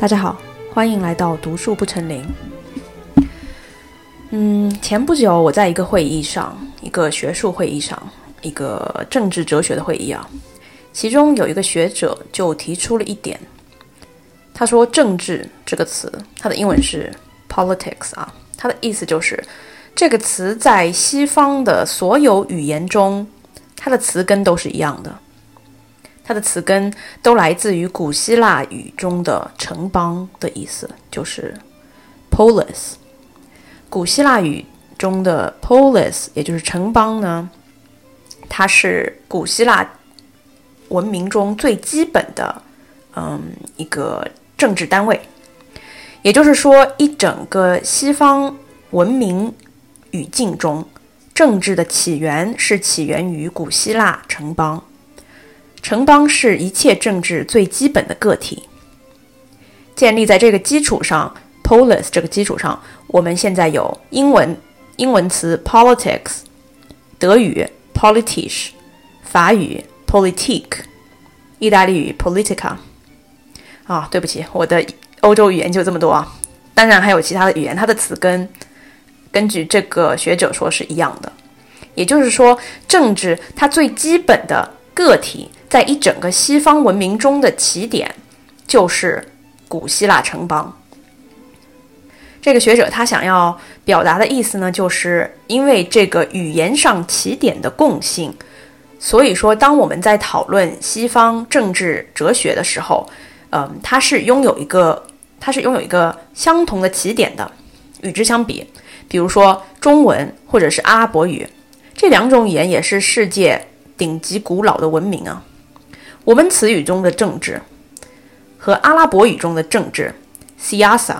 大家好，欢迎来到读书不成林。嗯，前不久我在一个会议上，一个学术会议上，一个政治哲学的会议啊，其中有一个学者就提出了一点，他说“政治”这个词，它的英文是 politics 啊，它的意思就是这个词在西方的所有语言中，它的词根都是一样的。它的词根都来自于古希腊语中的城邦的意思，就是 polis。古希腊语中的 polis，也就是城邦呢，它是古希腊文明中最基本的，嗯，一个政治单位。也就是说，一整个西方文明语境中，政治的起源是起源于古希腊城邦。城邦是一切政治最基本的个体，建立在这个基础上，polis 这个基础上，我们现在有英文英文词 politics，德语 politisch，法语 politik，意大利语 politica。啊，对不起，我的欧洲语言就这么多啊。当然还有其他的语言，它的词根根据这个学者说是一样的，也就是说，政治它最基本的个体。在一整个西方文明中的起点，就是古希腊城邦。这个学者他想要表达的意思呢，就是因为这个语言上起点的共性，所以说当我们在讨论西方政治哲学的时候，嗯，它是拥有一个，它是拥有一个相同的起点的。与之相比，比如说中文或者是阿拉伯语，这两种语言也是世界顶级古老的文明啊。我们词语中的政治和阿拉伯语中的政治 （siasa），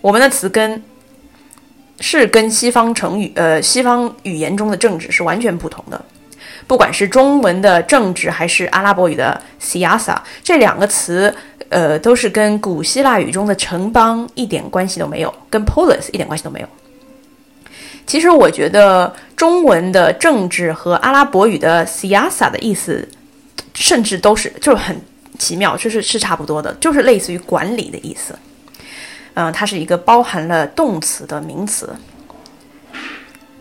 我们的词根是跟西方成语呃西方语言中的政治是完全不同的。不管是中文的政治还是阿拉伯语的 siasa，这两个词呃都是跟古希腊语中的城邦一点关系都没有，跟 polis 一点关系都没有。其实我觉得中文的政治和阿拉伯语的 siasa 的意思。甚至都是就是很奇妙，就是是差不多的，就是类似于管理的意思。嗯，它是一个包含了动词的名词。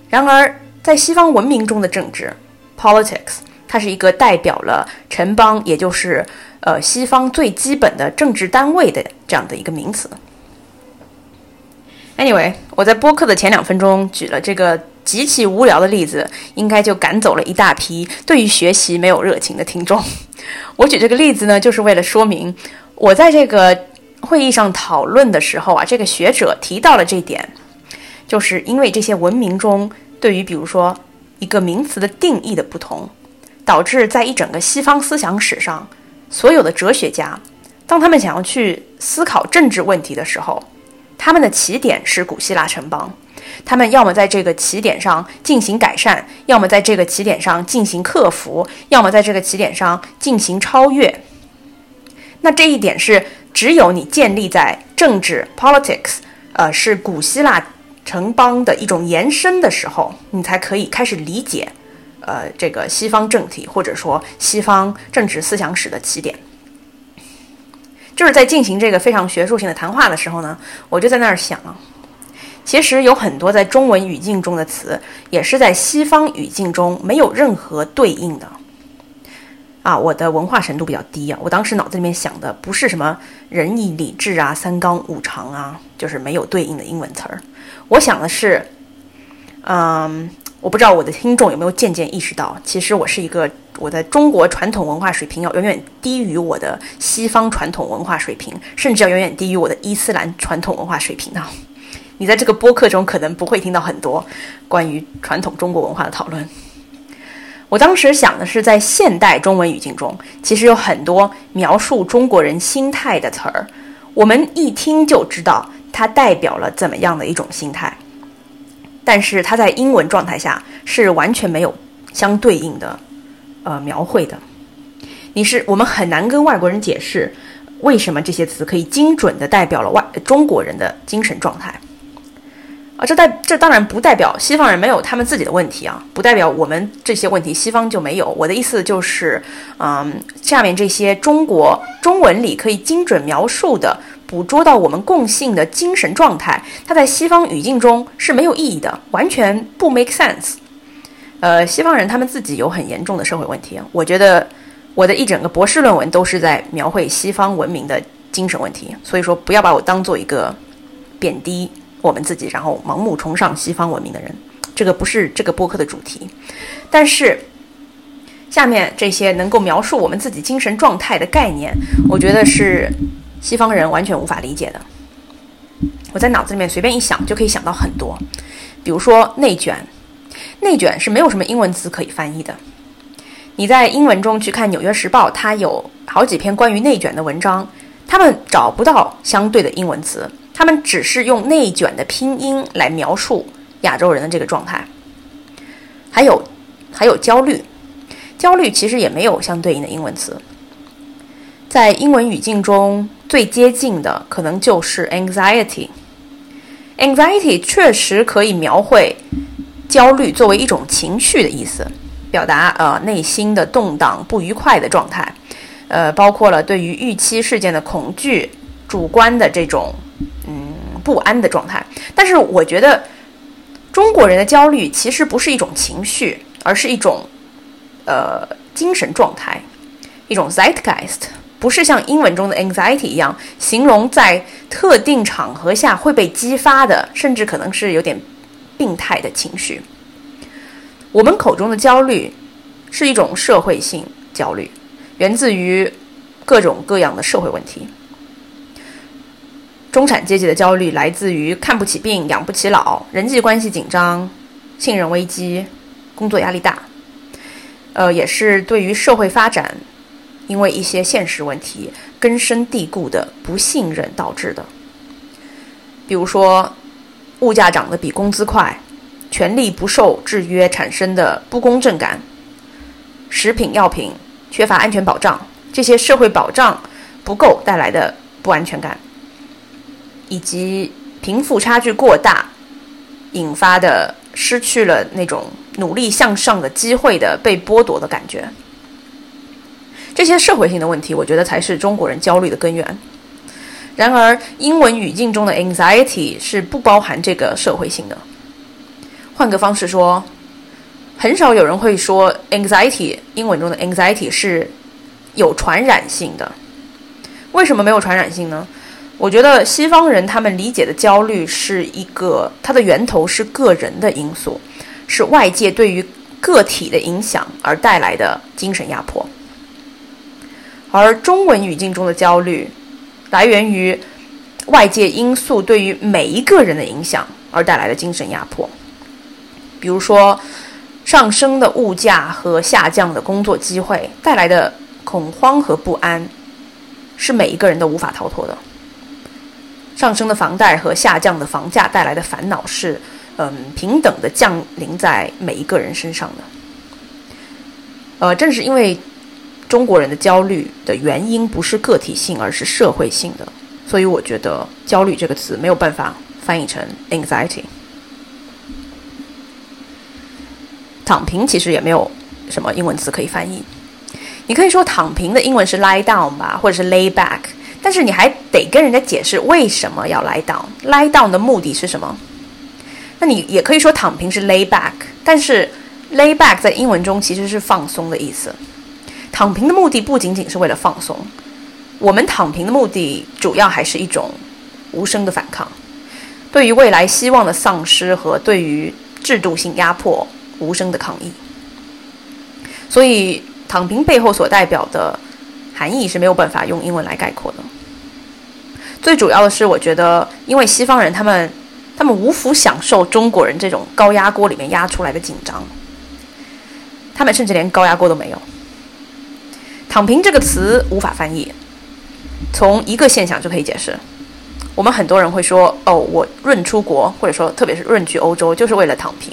然而，在西方文明中的政治 （politics），它是一个代表了城邦，也就是呃西方最基本的政治单位的这样的一个名词。Anyway，我在播客的前两分钟举了这个。极其无聊的例子，应该就赶走了一大批对于学习没有热情的听众。我举这个例子呢，就是为了说明，我在这个会议上讨论的时候啊，这个学者提到了这点，就是因为这些文明中对于比如说一个名词的定义的不同，导致在一整个西方思想史上，所有的哲学家，当他们想要去思考政治问题的时候，他们的起点是古希腊城邦。他们要么在这个起点上进行改善，要么在这个起点上进行克服，要么在这个起点上进行超越。那这一点是只有你建立在政治 （politics） 呃是古希腊城邦的一种延伸的时候，你才可以开始理解呃这个西方政体或者说西方政治思想史的起点。就是在进行这个非常学术性的谈话的时候呢，我就在那儿想。其实有很多在中文语境中的词，也是在西方语境中没有任何对应的。啊，我的文化程度比较低啊，我当时脑子里面想的不是什么仁义礼智啊、三纲五常啊，就是没有对应的英文词儿。我想的是，嗯，我不知道我的听众有没有渐渐意识到，其实我是一个我的中国传统文化水平要远远低于我的西方传统文化水平，甚至要远远低于我的伊斯兰传统文化水平呢。你在这个播客中可能不会听到很多关于传统中国文化的讨论。我当时想的是，在现代中文语境中，其实有很多描述中国人心态的词儿，我们一听就知道它代表了怎么样的一种心态。但是它在英文状态下是完全没有相对应的呃描绘的。你是我们很难跟外国人解释为什么这些词可以精准的代表了外中国人的精神状态。这代这当然不代表西方人没有他们自己的问题啊，不代表我们这些问题西方就没有。我的意思就是，嗯，下面这些中国中文里可以精准描述的，捕捉到我们共性的精神状态，它在西方语境中是没有意义的，完全不 make sense。呃，西方人他们自己有很严重的社会问题，我觉得我的一整个博士论文都是在描绘西方文明的精神问题，所以说不要把我当做一个贬低我们自己，然后盲目崇尚西方文明的人，这个不是这个播客的主题，但是。下面这些能够描述我们自己精神状态的概念，我觉得是西方人完全无法理解的。我在脑子里面随便一想，就可以想到很多，比如说内卷，内卷是没有什么英文词可以翻译的。你在英文中去看《纽约时报》，它有好几篇关于内卷的文章，他们找不到相对的英文词，他们只是用内卷的拼音来描述亚洲人的这个状态。还有，还有焦虑。焦虑其实也没有相对应的英文词，在英文语境中最接近的可能就是 anxiety。anxiety 确实可以描绘焦虑作为一种情绪的意思，表达呃内心的动荡、不愉快的状态，呃，包括了对于预期事件的恐惧、主观的这种不安的状态。但是我觉得中国人的焦虑其实不是一种情绪，而是一种。呃，精神状态，一种 zeitgeist，不是像英文中的 anxiety 一样，形容在特定场合下会被激发的，甚至可能是有点病态的情绪。我们口中的焦虑，是一种社会性焦虑，源自于各种各样的社会问题。中产阶级的焦虑来自于看不起病、养不起老、人际关系紧张、信任危机、工作压力大。呃，也是对于社会发展，因为一些现实问题根深蒂固的不信任导致的。比如说，物价涨得比工资快，权利不受制约产生的不公正感，食品药品缺乏安全保障，这些社会保障不够带来的不安全感，以及贫富差距过大引发的失去了那种。努力向上的机会的被剥夺的感觉，这些社会性的问题，我觉得才是中国人焦虑的根源。然而，英文语境中的 anxiety 是不包含这个社会性的。换个方式说，很少有人会说 anxiety，英文中的 anxiety 是有传染性的。为什么没有传染性呢？我觉得西方人他们理解的焦虑是一个，它的源头是个人的因素。是外界对于个体的影响而带来的精神压迫，而中文语境中的焦虑，来源于外界因素对于每一个人的影响而带来的精神压迫。比如说，上升的物价和下降的工作机会带来的恐慌和不安，是每一个人都无法逃脱的。上升的房贷和下降的房价带来的烦恼是。嗯，平等的降临在每一个人身上的。呃，正是因为中国人的焦虑的原因不是个体性，而是社会性的，所以我觉得“焦虑”这个词没有办法翻译成 “anxiety”。躺平其实也没有什么英文词可以翻译。你可以说躺平的英文是 “lie down” 吧，或者是 “lay back”，但是你还得跟人家解释为什么要 lie down。lie down 的目的是什么？那你也可以说躺平是 lay back，但是 lay back 在英文中其实是放松的意思。躺平的目的不仅仅是为了放松，我们躺平的目的主要还是一种无声的反抗，对于未来希望的丧失和对于制度性压迫无声的抗议。所以躺平背后所代表的含义是没有办法用英文来概括的。最主要的是，我觉得因为西方人他们。他们无福享受中国人这种高压锅里面压出来的紧张，他们甚至连高压锅都没有。躺平这个词无法翻译，从一个现象就可以解释。我们很多人会说：“哦，我润出国，或者说特别是润去欧洲，就是为了躺平。”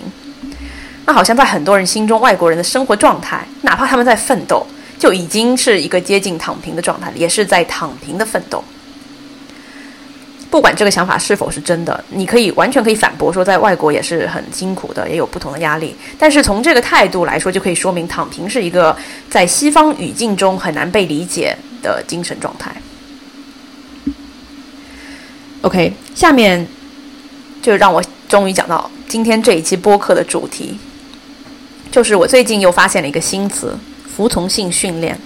那好像在很多人心中，外国人的生活状态，哪怕他们在奋斗，就已经是一个接近躺平的状态，也是在躺平的奋斗。不管这个想法是否是真的，你可以完全可以反驳说，在外国也是很辛苦的，也有不同的压力。但是从这个态度来说，就可以说明躺平是一个在西方语境中很难被理解的精神状态。OK，下面就让我终于讲到今天这一期播客的主题，就是我最近又发现了一个新词——服从性训练。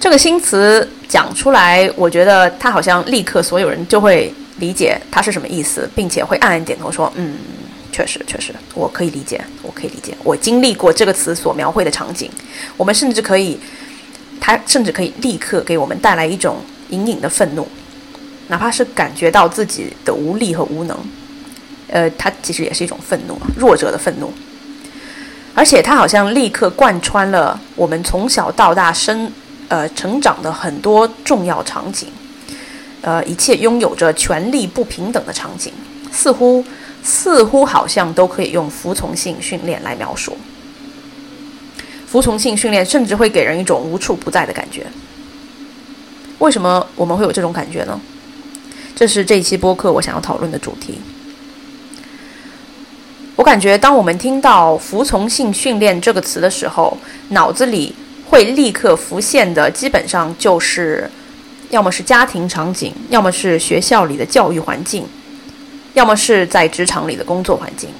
这个新词讲出来，我觉得它好像立刻所有人就会理解它是什么意思，并且会暗暗点头说：“嗯，确实，确实，我可以理解，我可以理解，我经历过这个词所描绘的场景。我们甚至可以，它甚至可以立刻给我们带来一种隐隐的愤怒。”哪怕是感觉到自己的无力和无能，呃，它其实也是一种愤怒，弱者的愤怒。而且它好像立刻贯穿了我们从小到大生呃成长的很多重要场景，呃，一切拥有着权力不平等的场景，似乎似乎好像都可以用服从性训练来描述。服从性训练甚至会给人一种无处不在的感觉。为什么我们会有这种感觉呢？这是这一期播客我想要讨论的主题。我感觉，当我们听到“服从性训练”这个词的时候，脑子里会立刻浮现的，基本上就是，要么是家庭场景，要么是学校里的教育环境，要么是在职场里的工作环境。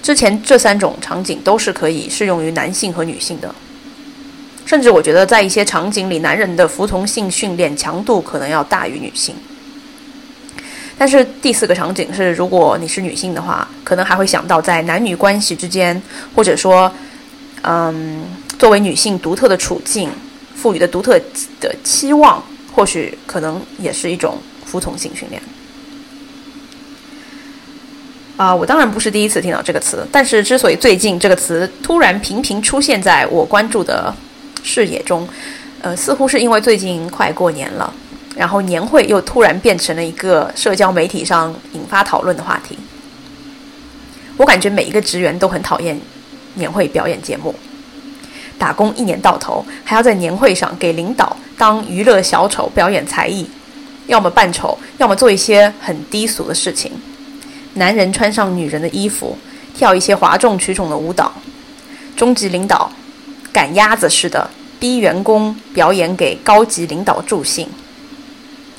之前这三种场景都是可以适用于男性和女性的。甚至我觉得，在一些场景里，男人的服从性训练强度可能要大于女性。但是第四个场景是，如果你是女性的话，可能还会想到在男女关系之间，或者说，嗯，作为女性独特的处境赋予的独特的期望，或许可能也是一种服从性训练。啊，我当然不是第一次听到这个词，但是之所以最近这个词突然频频出现在我关注的。视野中，呃，似乎是因为最近快过年了，然后年会又突然变成了一个社交媒体上引发讨论的话题。我感觉每一个职员都很讨厌年会表演节目，打工一年到头，还要在年会上给领导当娱乐小丑表演才艺，要么扮丑，要么做一些很低俗的事情。男人穿上女人的衣服，跳一些哗众取宠的舞蹈，中级领导赶鸭子似的。逼员工表演给高级领导助兴，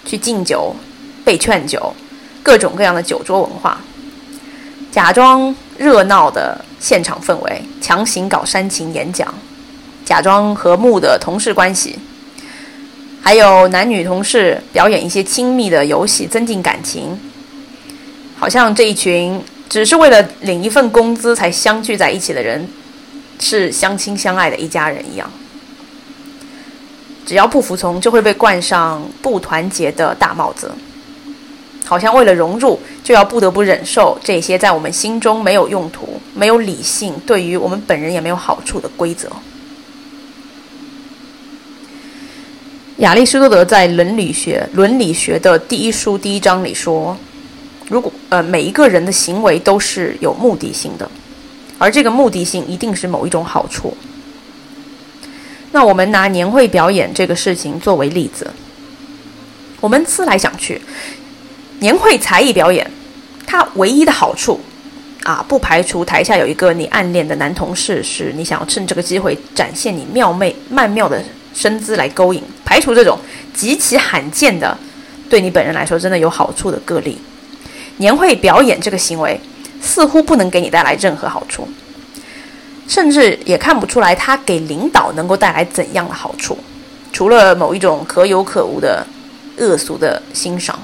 去敬酒、被劝酒，各种各样的酒桌文化，假装热闹的现场氛围，强行搞煽情演讲，假装和睦的同事关系，还有男女同事表演一些亲密的游戏，增进感情，好像这一群只是为了领一份工资才相聚在一起的人，是相亲相爱的一家人一样。只要不服从，就会被冠上不团结的大帽子。好像为了融入，就要不得不忍受这些在我们心中没有用途、没有理性、对于我们本人也没有好处的规则。亚里士多德在《伦理学》《伦理学》的第一书第一章里说：“如果呃每一个人的行为都是有目的性的，而这个目的性一定是某一种好处。”那我们拿年会表演这个事情作为例子，我们思来想去，年会才艺表演，它唯一的好处，啊，不排除台下有一个你暗恋的男同事，是你想要趁这个机会展现你妙媚曼妙的身姿来勾引，排除这种极其罕见的，对你本人来说真的有好处的个例，年会表演这个行为似乎不能给你带来任何好处。甚至也看不出来，他给领导能够带来怎样的好处，除了某一种可有可无的恶俗的欣赏。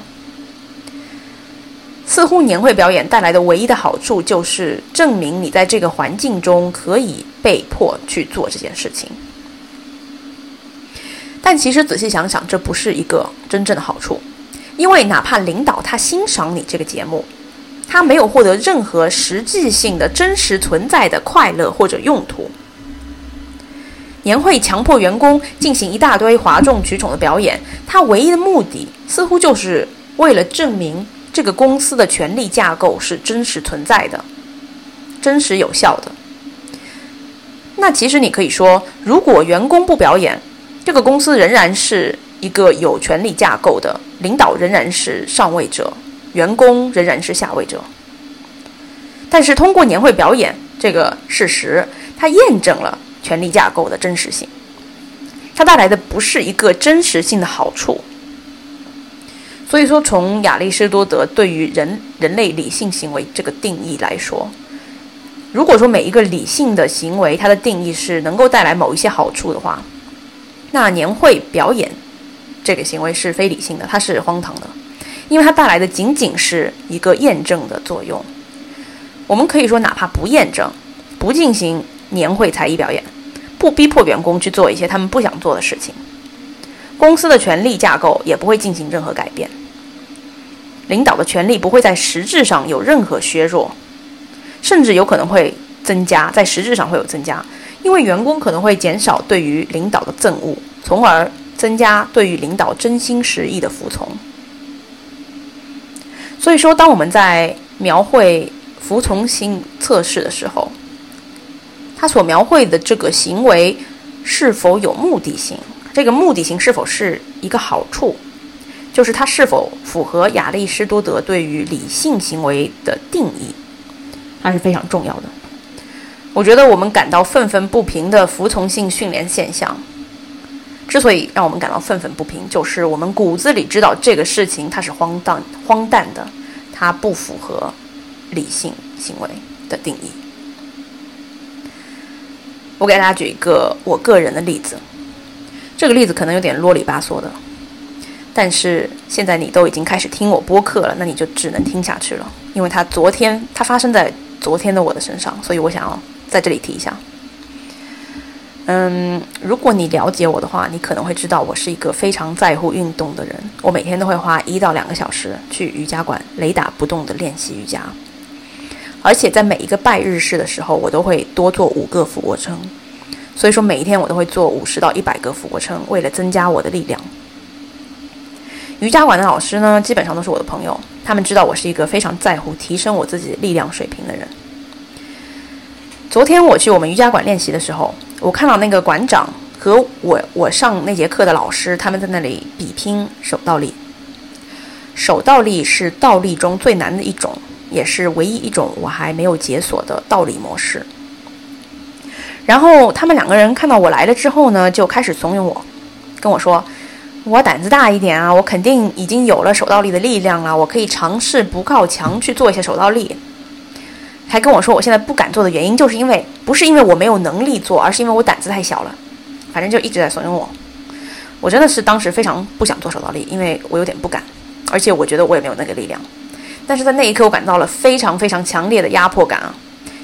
似乎年会表演带来的唯一的好处，就是证明你在这个环境中可以被迫去做这件事情。但其实仔细想想，这不是一个真正的好处，因为哪怕领导他欣赏你这个节目。他没有获得任何实际性的真实存在的快乐或者用途。年会强迫员工进行一大堆哗众取宠的表演，他唯一的目的似乎就是为了证明这个公司的权力架构是真实存在的、真实有效的。那其实你可以说，如果员工不表演，这个公司仍然是一个有权力架构的，领导仍然是上位者。员工仍然是下位者，但是通过年会表演这个事实，它验证了权力架构的真实性。它带来的不是一个真实性的好处，所以说，从亚里士多德对于人人类理性行为这个定义来说，如果说每一个理性的行为，它的定义是能够带来某一些好处的话，那年会表演这个行为是非理性的，它是荒唐的，因为它带来的仅仅是一个验证的作用。我们可以说，哪怕不验证，不进行年会才艺表演，不逼迫员工去做一些他们不想做的事情。公司的权力架构也不会进行任何改变，领导的权力不会在实质上有任何削弱，甚至有可能会增加，在实质上会有增加，因为员工可能会减少对于领导的憎恶，从而增加对于领导真心实意的服从。所以说，当我们在描绘服从性测试的时候，他所描绘的这个行为是否有目的性？这个目的性是否是一个好处，就是它是否符合亚里士多德对于理性行为的定义，它是非常重要的。我觉得我们感到愤愤不平的服从性训练现象，之所以让我们感到愤愤不平，就是我们骨子里知道这个事情它是荒诞、荒诞的，它不符合理性行为的定义。我给大家举一个我个人的例子。这个例子可能有点啰里吧嗦的，但是现在你都已经开始听我播客了，那你就只能听下去了，因为它昨天它发生在昨天的我的身上，所以我想要在这里提一下。嗯，如果你了解我的话，你可能会知道我是一个非常在乎运动的人，我每天都会花一到两个小时去瑜伽馆雷打不动的练习瑜伽，而且在每一个拜日式的时候，我都会多做五个俯卧撑。所以说，每一天我都会做五十到一百个俯卧撑，为了增加我的力量。瑜伽馆的老师呢，基本上都是我的朋友，他们知道我是一个非常在乎提升我自己力量水平的人。昨天我去我们瑜伽馆练习的时候，我看到那个馆长和我我上那节课的老师，他们在那里比拼手倒立。手倒立是倒立中最难的一种，也是唯一一种我还没有解锁的倒立模式。然后他们两个人看到我来了之后呢，就开始怂恿我，跟我说：“我胆子大一点啊，我肯定已经有了手倒立的力量了，我可以尝试不靠墙去做一些手倒立。”还跟我说我现在不敢做的原因，就是因为不是因为我没有能力做，而是因为我胆子太小了。反正就一直在怂恿我。我真的是当时非常不想做手倒立，因为我有点不敢，而且我觉得我也没有那个力量。但是在那一刻，我感到了非常非常强烈的压迫感啊。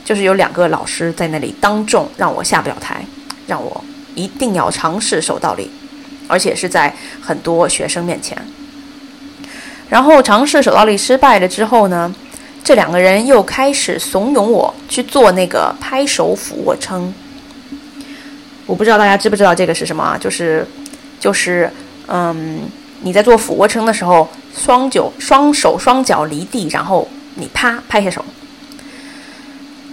就是有两个老师在那里当众让我下不了台，让我一定要尝试手倒立，而且是在很多学生面前。然后尝试手倒立失败了之后呢，这两个人又开始怂恿我去做那个拍手俯卧撑。我不知道大家知不知道这个是什么啊？就是，就是，嗯，你在做俯卧撑的时候，双脚、双手、双脚离地，然后你啪拍下手。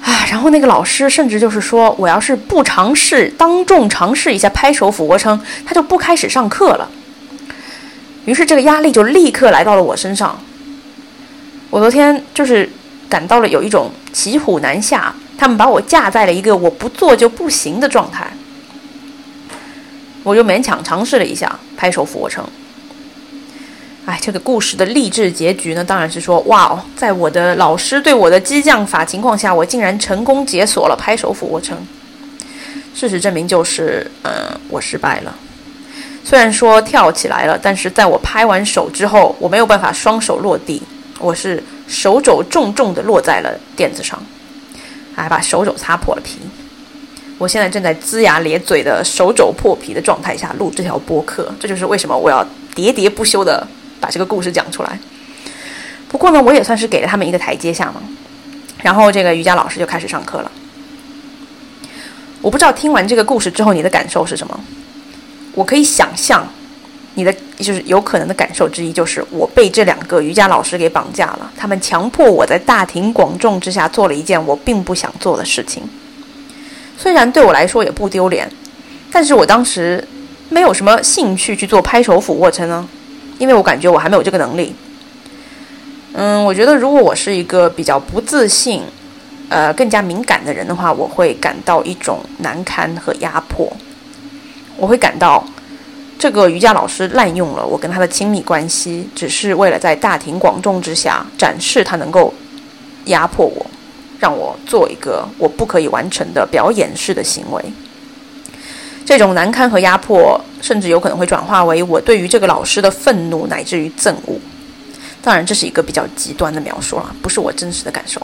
啊，然后那个老师甚至就是说，我要是不尝试当众尝试一下拍手俯卧撑，他就不开始上课了。于是这个压力就立刻来到了我身上。我昨天就是感到了有一种骑虎难下，他们把我架在了一个我不做就不行的状态。我就勉强尝试了一下拍手俯卧撑。哎，这个故事的励志结局呢，当然是说，哇哦，在我的老师对我的激将法情况下，我竟然成功解锁了拍手俯卧撑。事实证明就是，嗯，我失败了。虽然说跳起来了，但是在我拍完手之后，我没有办法双手落地，我是手肘重重的落在了垫子上，还把手肘擦破了皮。我现在正在龇牙咧嘴的手肘破皮的状态下录这条播客，这就是为什么我要喋喋不休的。把这个故事讲出来。不过呢，我也算是给了他们一个台阶下嘛。然后这个瑜伽老师就开始上课了。我不知道听完这个故事之后你的感受是什么。我可以想象，你的就是有可能的感受之一就是我被这两个瑜伽老师给绑架了。他们强迫我在大庭广众之下做了一件我并不想做的事情。虽然对我来说也不丢脸，但是我当时没有什么兴趣去做拍手俯卧撑呢。因为我感觉我还没有这个能力。嗯，我觉得如果我是一个比较不自信、呃更加敏感的人的话，我会感到一种难堪和压迫。我会感到这个瑜伽老师滥用了我跟他的亲密关系，只是为了在大庭广众之下展示他能够压迫我，让我做一个我不可以完成的表演式的行为。这种难堪和压迫，甚至有可能会转化为我对于这个老师的愤怒，乃至于憎恶。当然，这是一个比较极端的描述了，不是我真实的感受。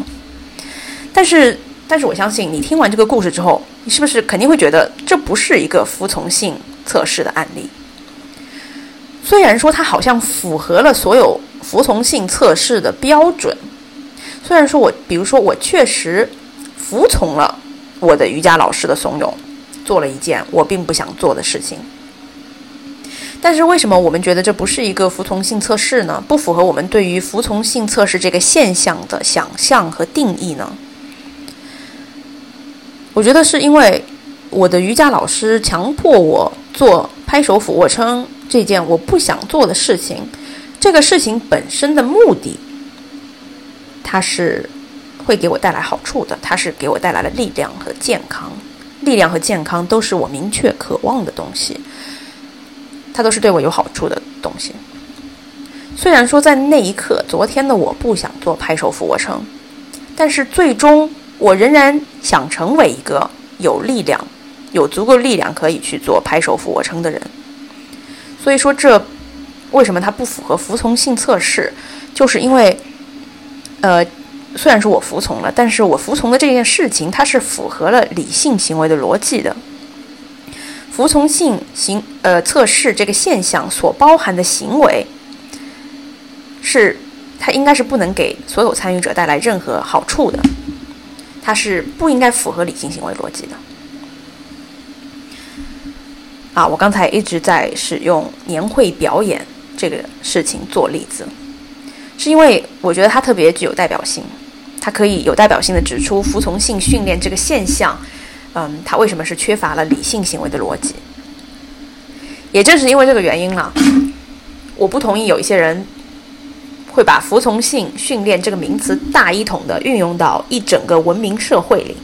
但是，但是我相信你听完这个故事之后，你是不是肯定会觉得这不是一个服从性测试的案例？虽然说它好像符合了所有服从性测试的标准，虽然说我，比如说我确实服从了我的瑜伽老师的怂恿，做了一件我并不想做的事情，但是为什么我们觉得这不是一个服从性测试呢？不符合我们对于服从性测试这个现象的想象和定义呢？我觉得是因为我的瑜伽老师强迫我做拍手俯卧撑。这件我不想做的事情，这个事情本身的目的，它是会给我带来好处的，它是给我带来了力量和健康。力量和健康都是我明确渴望的东西，它都是对我有好处的东西。虽然说在那一刻，昨天的我不想做拍手俯卧撑，但是最终我仍然想成为一个有力量、有足够力量可以去做拍手俯卧撑的人。所以说，这为什么它不符合服从性测试？就是因为，呃，虽然说我服从了，但是我服从的这件事情，它是符合了理性行为的逻辑的。服从性行呃测试这个现象所包含的行为，是它应该是不能给所有参与者带来任何好处的，它是不应该符合理性行为逻辑的。啊，我刚才一直在使用年会表演这个事情做例子，是因为我觉得它特别具有代表性，它可以有代表性的指出服从性训练这个现象，嗯，它为什么是缺乏了理性行为的逻辑？也正是因为这个原因了，我不同意有一些人会把服从性训练这个名词大一统的运用到一整个文明社会里。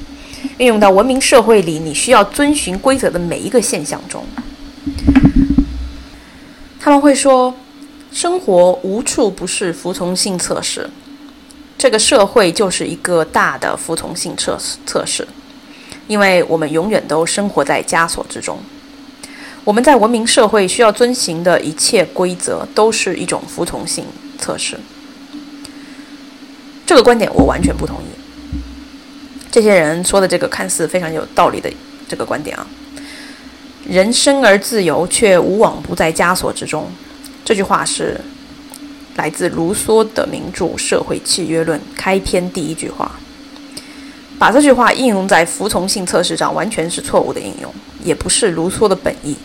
运用到文明社会里，你需要遵循规则的每一个现象中，他们会说，生活无处不是服从性测试，这个社会就是一个大的服从性测测试，因为我们永远都生活在枷锁之中，我们在文明社会需要遵循的一切规则都是一种服从性测试。这个观点我完全不同意。这些人说的这个看似非常有道理的这个观点啊，人生而自由，却无往不在枷锁之中。这句话是来自卢梭的名著《社会契约论》开篇第一句话。把这句话应用在服从性测试上，完全是错误的应用，也不是卢梭的本意。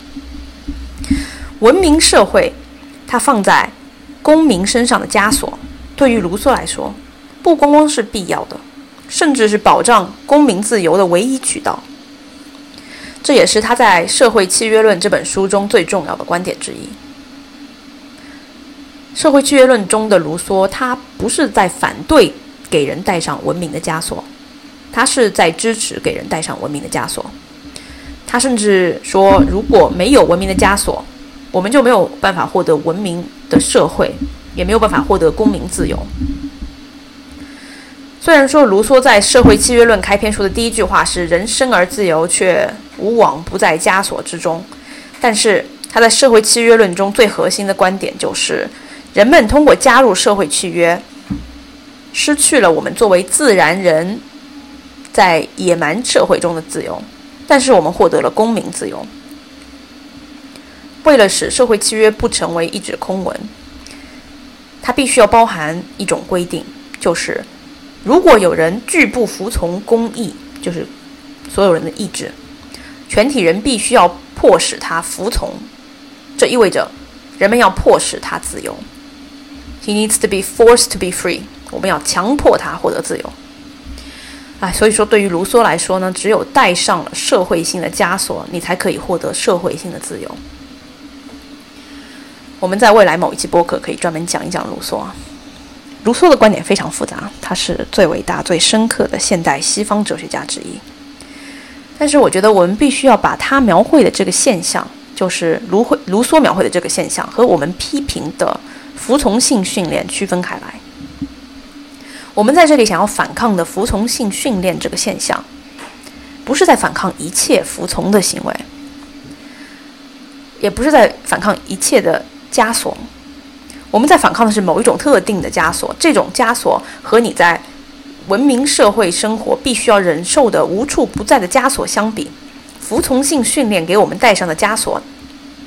文明社会，它放在公民身上的枷锁，对于卢梭来说，不光光是必要的。甚至是保障公民自由的唯一渠道，这也是他在《社会契约论》这本书中最重要的观点之一。《社会契约论》中的卢梭，他不是在反对给人戴上文明的枷锁，他是在支持给人戴上文明的枷锁。他甚至说，如果没有文明的枷锁，我们就没有办法获得文明的社会，也没有办法获得公民自由。虽然说卢梭在《社会契约论》开篇说的第一句话是“人生而自由，却无往不在枷锁之中”，但是他在《社会契约论》中最核心的观点就是：人们通过加入社会契约，失去了我们作为自然人在野蛮社会中的自由，但是我们获得了公民自由。为了使社会契约不成为一纸空文，它必须要包含一种规定，就是。如果有人拒不服从公义，就是所有人的意志，全体人必须要迫使他服从。这意味着人们要迫使他自由。He needs to be forced to be free。我们要强迫他获得自由。哎，所以说对于卢梭来说呢，只有带上了社会性的枷锁，你才可以获得社会性的自由。我们在未来某一期播客可以专门讲一讲卢梭啊。卢梭的观点非常复杂，他是最伟大、最深刻的现代西方哲学家之一。但是，我觉得我们必须要把他描绘的这个现象就是卢会卢梭描绘的这个现象，和我们批评的服从性训练区分开来。我们在这里想要反抗的服从性训练这个现象，不是在反抗一切服从的行为，也不是在反抗一切的枷锁。我们在反抗的是某一种特定的枷锁，这种枷锁和你在文明社会生活必须要忍受的无处不在的枷锁相比，服从性训练给我们带上的枷锁，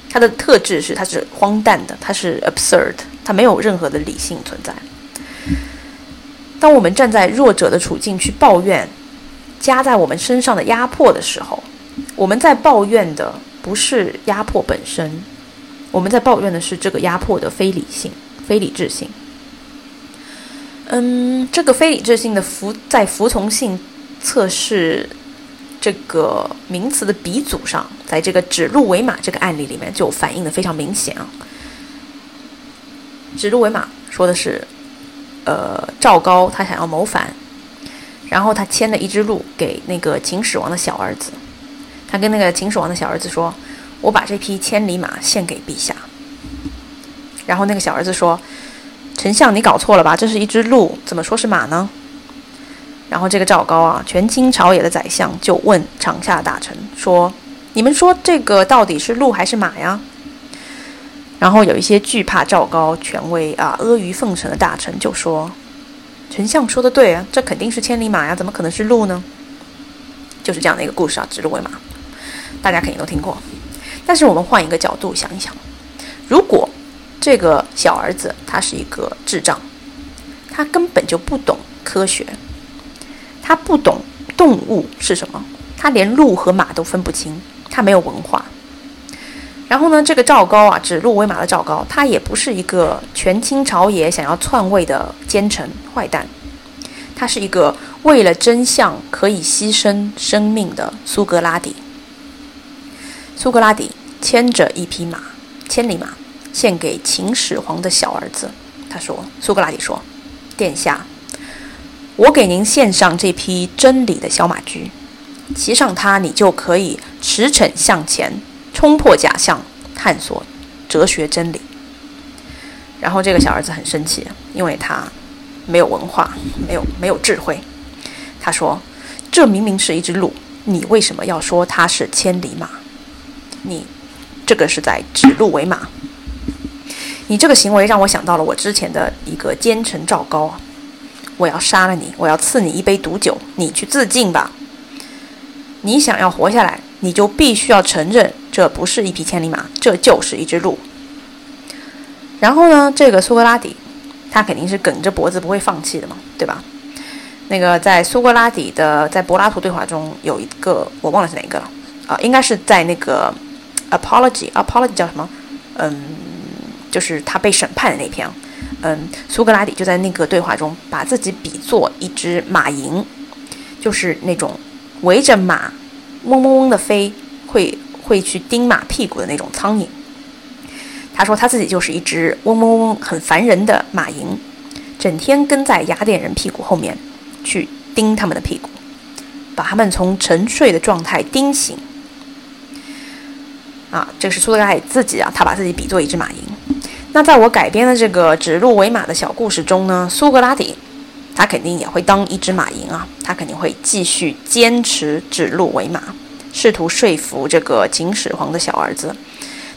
它的特质是它是荒诞的，它是 absurd，它没有任何的理性存在。当我们站在弱者的处境去抱怨加在我们身上的压迫的时候，我们在抱怨的不是压迫本身，我们在抱怨的是这个压迫的非理性、非理智性。嗯，这个非理智性的服在服从性测试这个名词的鼻祖上，在这个指鹿为马这个案例里面就反映的非常明显啊。指鹿为马说的是。呃，赵高他想要谋反，然后他牵了一只鹿给那个秦始皇的小儿子。他跟那个秦始皇的小儿子说：“我把这匹千里马献给陛下。”然后那个小儿子说：“丞相，你搞错了吧？这是一只鹿，怎么说是马呢？”然后这个赵高啊，权倾朝野的宰相就问场下大臣说：“你们说这个到底是鹿还是马呀？”然后有一些惧怕赵高权威啊、阿谀奉承的大臣就说：“丞相说的对啊，这肯定是千里马呀，怎么可能是鹿呢？”就是这样的一个故事啊，指鹿为马，大家肯定都听过。但是我们换一个角度想一想，如果这个小儿子他是一个智障，他根本就不懂科学，他不懂动物是什么，他连鹿和马都分不清，他没有文化。然后呢，这个赵高啊，指鹿为马的赵高，他也不是一个权倾朝野、想要篡位的奸臣坏蛋，他是一个为了真相可以牺牲生命的苏格拉底。苏格拉底牵着一匹马，千里马，献给秦始皇的小儿子。他说：“苏格拉底说，殿下，我给您献上这匹真理的小马驹，骑上它，你就可以驰骋向前。”冲破假象，探索哲学真理。然后这个小儿子很生气，因为他没有文化，没有没有智慧。他说：“这明明是一只鹿，你为什么要说它是千里马？你这个是在指鹿为马。你这个行为让我想到了我之前的一个奸臣赵高啊！我要杀了你，我要赐你一杯毒酒，你去自尽吧。你想要活下来，你就必须要承认。”这不是一匹千里马，这就是一只鹿。然后呢，这个苏格拉底，他肯定是梗着脖子不会放弃的嘛，对吧？那个在苏格拉底的在柏拉图对话中有一个我忘了是哪个了啊，应该是在那个 apology，apology 叫什么？嗯，就是他被审判的那篇。嗯，苏格拉底就在那个对话中把自己比作一只马蝇，就是那种围着马嗡嗡嗡的飞会。会去叮马屁股的那种苍蝇。他说他自己就是一只嗡嗡嗡很烦人的马蝇，整天跟在雅典人屁股后面去叮他们的屁股，把他们从沉睡的状态叮醒。啊，这是苏格拉底自己啊，他把自己比作一只马蝇。那在我改编的这个指鹿为马的小故事中呢，苏格拉底他肯定也会当一只马蝇啊，他肯定会继续坚持指鹿为马。试图说服这个秦始皇的小儿子，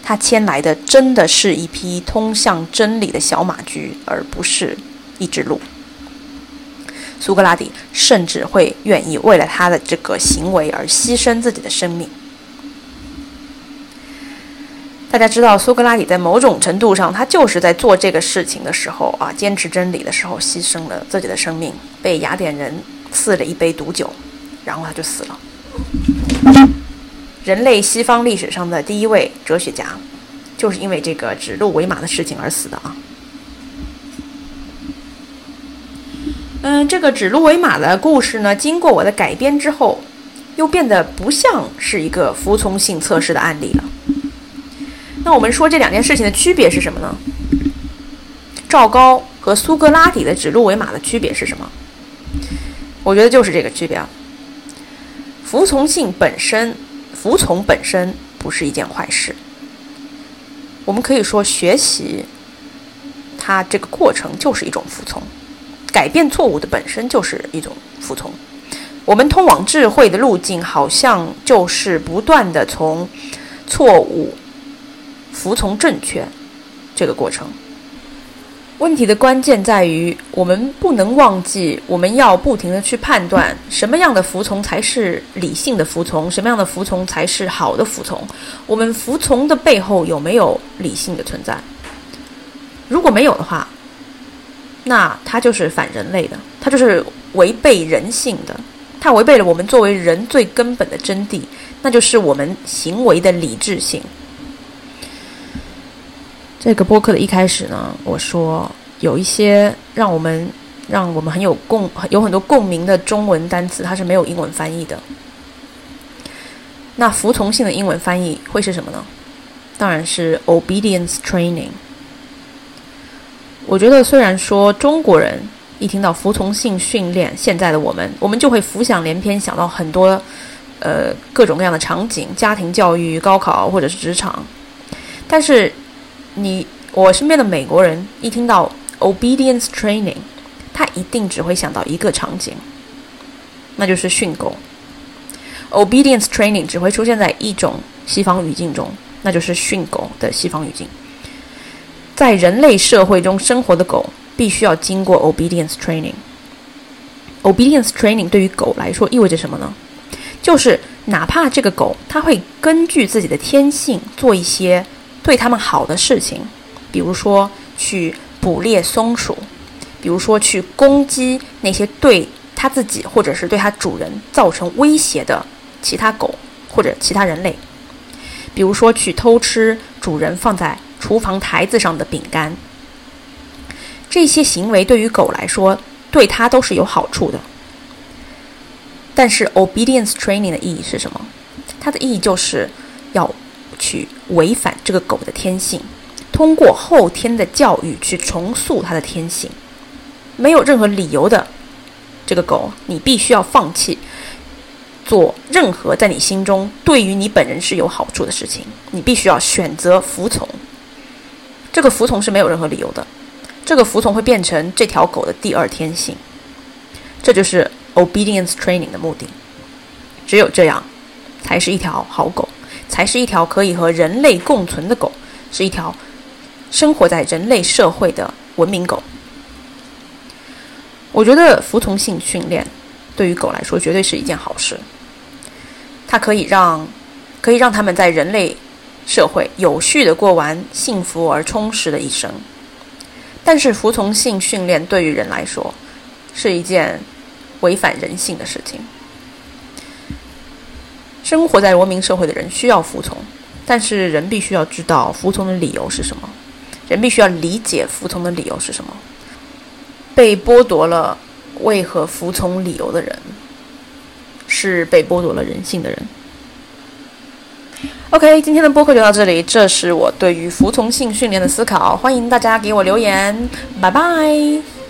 他牵来的真的是一匹通向真理的小马驹，而不是一只鹿。苏格拉底甚至会愿意为了他的这个行为而牺牲自己的生命。大家知道，苏格拉底在某种程度上，他就是在做这个事情的时候啊，坚持真理的时候，牺牲了自己的生命，被雅典人赐了一杯毒酒，然后他就死了。人类西方历史上的第一位哲学家，就是因为这个指鹿为马的事情而死的啊。嗯，这个指鹿为马的故事呢，经过我的改编之后，又变得不像是一个服从性测试的案例了。那我们说这两件事情的区别是什么呢？赵高和苏格拉底的指鹿为马的区别是什么？我觉得就是这个区别啊。服从性本身，服从本身不是一件坏事，我们可以说学习它这个过程就是一种服从，改变错误的本身就是一种服从。我们通往智慧的路径，好像就是不断的从错误服从正确这个过程。问题的关键在于，我们不能忘记，我们要不停的去判断什么样的服从才是理性的服从，什么样的服从才是好的服从。我们服从的背后有没有理性的存在？如果没有的话，那它就是反人类的，它就是违背人性的。它违背了我们作为人最根本的真谛，那就是我们行为的理智性。这个播客的一开始呢，我说有一些让我们让我们很有共有很多共鸣的中文单词，它是没有英文翻译的。那服从性的英文翻译会是什么呢？当然是 obedience training。我觉得虽然说中国人。一听到服从性训练，现在的我们，我们就会浮想联翩，想到很多，呃，各种各样的场景：家庭教育、高考或者是职场。但是，你我身边的美国人一听到 obedience training，他一定只会想到一个场景，那就是训狗。obedience training 只会出现在一种西方语境中，那就是训狗的西方语境。在人类社会中生活的狗。必须要经过 obedience training。obedience training 对于狗来说意味着什么呢？就是哪怕这个狗它会根据自己的天性做一些对它们好的事情，比如说去捕猎松鼠，比如说去攻击那些对它自己或者是对它主人造成威胁的其他狗或者其他人类，比如说去偷吃主人放在厨房台子上的饼干。这些行为对于狗来说，对它都是有好处的。但是，obedience training 的意义是什么？它的意义就是要去违反这个狗的天性，通过后天的教育去重塑它的天性。没有任何理由的，这个狗你必须要放弃做任何在你心中对于你本人是有好处的事情。你必须要选择服从。这个服从是没有任何理由的。这个服从会变成这条狗的第二天性，这就是 obedience training 的目的。只有这样，才是一条好狗，才是一条可以和人类共存的狗，是一条生活在人类社会的文明狗。我觉得服从性训练对于狗来说绝对是一件好事，它可以让可以让他们在人类社会有序的过完幸福而充实的一生。但是服从性训练对于人来说是一件违反人性的事情。生活在文明社会的人需要服从，但是人必须要知道服从的理由是什么，人必须要理解服从的理由是什么。被剥夺了为何服从理由的人，是被剥夺了人性的人。OK，今天的播客就到这里。这是我对于服从性训练的思考，欢迎大家给我留言，拜拜。